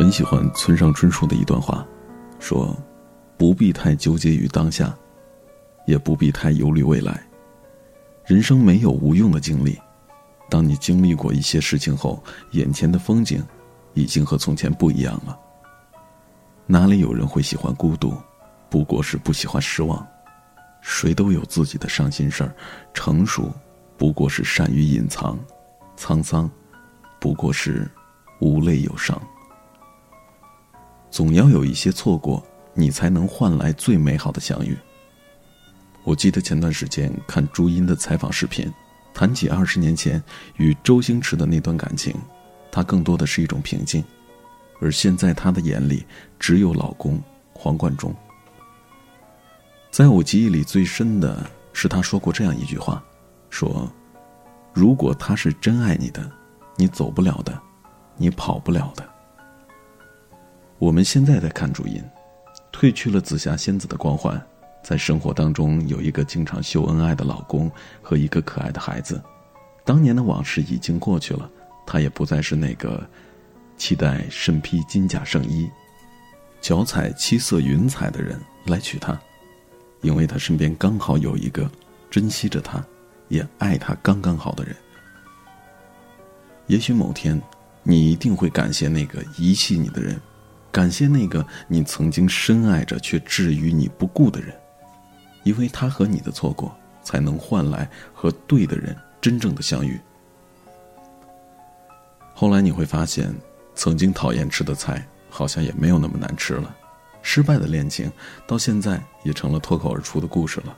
很喜欢村上春树的一段话，说：“不必太纠结于当下，也不必太忧虑未来。人生没有无用的经历，当你经历过一些事情后，眼前的风景已经和从前不一样了。哪里有人会喜欢孤独？不过是不喜欢失望。谁都有自己的伤心事儿，成熟不过是善于隐藏，沧桑不过是无泪有伤。”总要有一些错过，你才能换来最美好的相遇。我记得前段时间看朱茵的采访视频，谈起二十年前与周星驰的那段感情，她更多的是一种平静，而现在她的眼里只有老公黄贯中。在我记忆里最深的是她说过这样一句话：“说，如果他是真爱你的，你走不了的，你跑不了的。”我们现在在看朱茵，褪去了紫霞仙子的光环，在生活当中有一个经常秀恩爱的老公和一个可爱的孩子。当年的往事已经过去了，她也不再是那个期待身披金甲圣衣、脚踩七色云彩的人来娶她，因为她身边刚好有一个珍惜着她，也爱她刚刚好的人。也许某天，你一定会感谢那个遗弃你的人。感谢那个你曾经深爱着却置于你不顾的人，因为他和你的错过，才能换来和对的人真正的相遇。后来你会发现，曾经讨厌吃的菜，好像也没有那么难吃了；失败的恋情，到现在也成了脱口而出的故事了。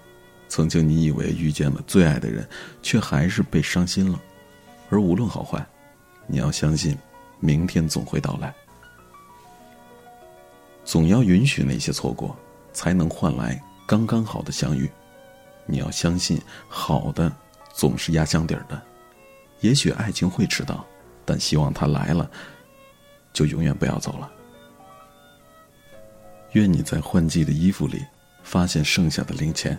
曾经你以为遇见了最爱的人，却还是被伤心了。而无论好坏，你要相信，明天总会到来。总要允许那些错过，才能换来刚刚好的相遇。你要相信，好的总是压箱底儿的。也许爱情会迟到，但希望它来了，就永远不要走了。愿你在换季的衣服里发现剩下的零钱，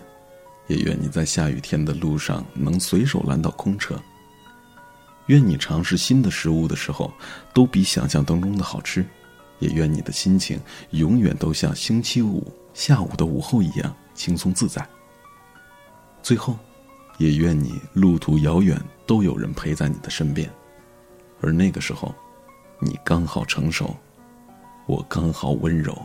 也愿你在下雨天的路上能随手拦到空车。愿你尝试新的食物的时候，都比想象当中的好吃。也愿你的心情永远都像星期五下午的午后一样轻松自在。最后，也愿你路途遥远都有人陪在你的身边，而那个时候，你刚好成熟，我刚好温柔。